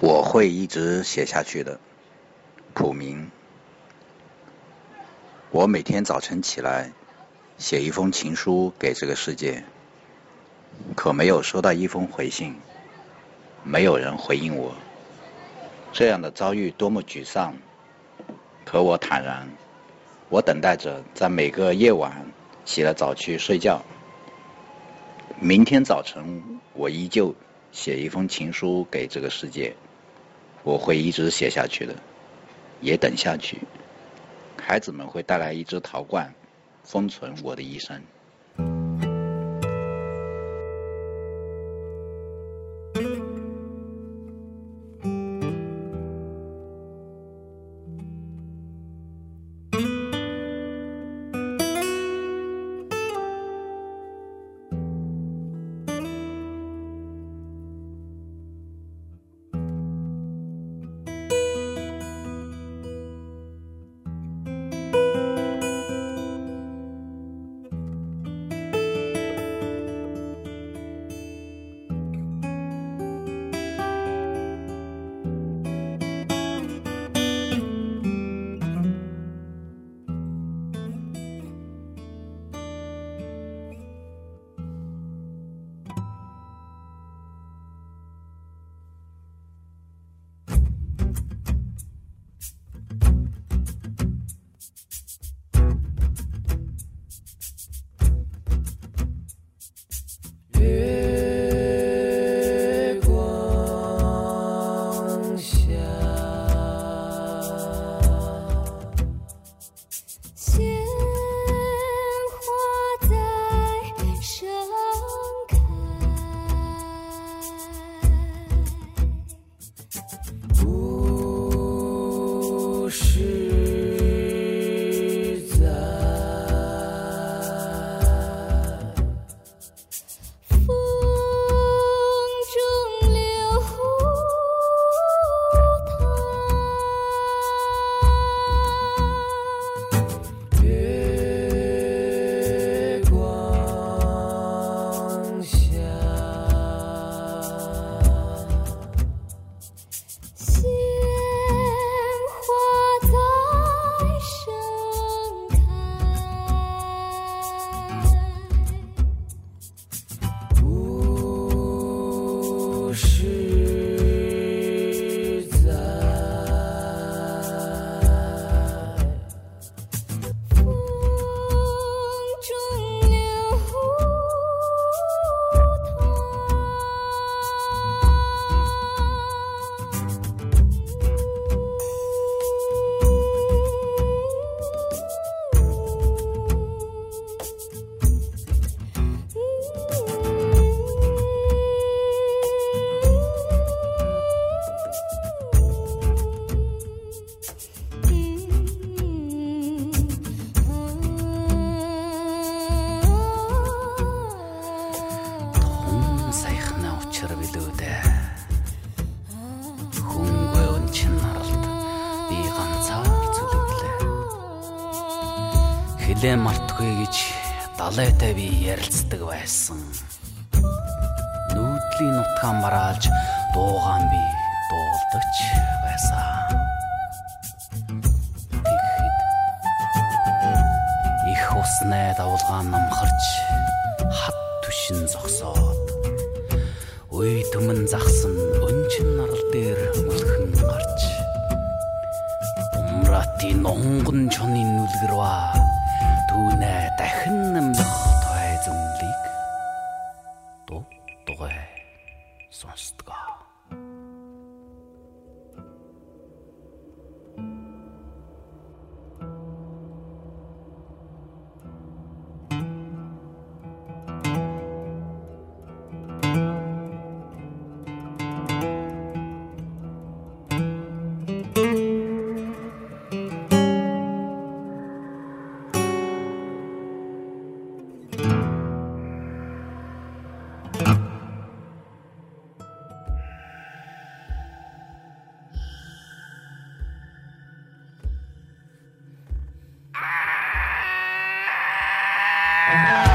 我会一直写下去的。普明，我每天早晨起来写一封情书给这个世界，可没有收到一封回信，没有人回应我。这样的遭遇多么沮丧！可我坦然，我等待着在每个夜晚洗了澡去睡觉。明天早晨，我依旧写一封情书给这个世界。我会一直写下去的，也等下去。孩子们会带来一只陶罐，封存我的一生。Хилээ мартгүй гэж далайтай би ярилцдаг байсан. Нүүдлийн нутгаан мараалж дуугаан би дуулдаж байсан. Тэгэхэд их уснаа давлгаан намхарч хат түшин зогсоод Үй төмөн загсан өнчин нарал дээр мөлхөн гарч Умрати нонгон чоны нүлгэрва түүнэ дахин нэмэх Wow.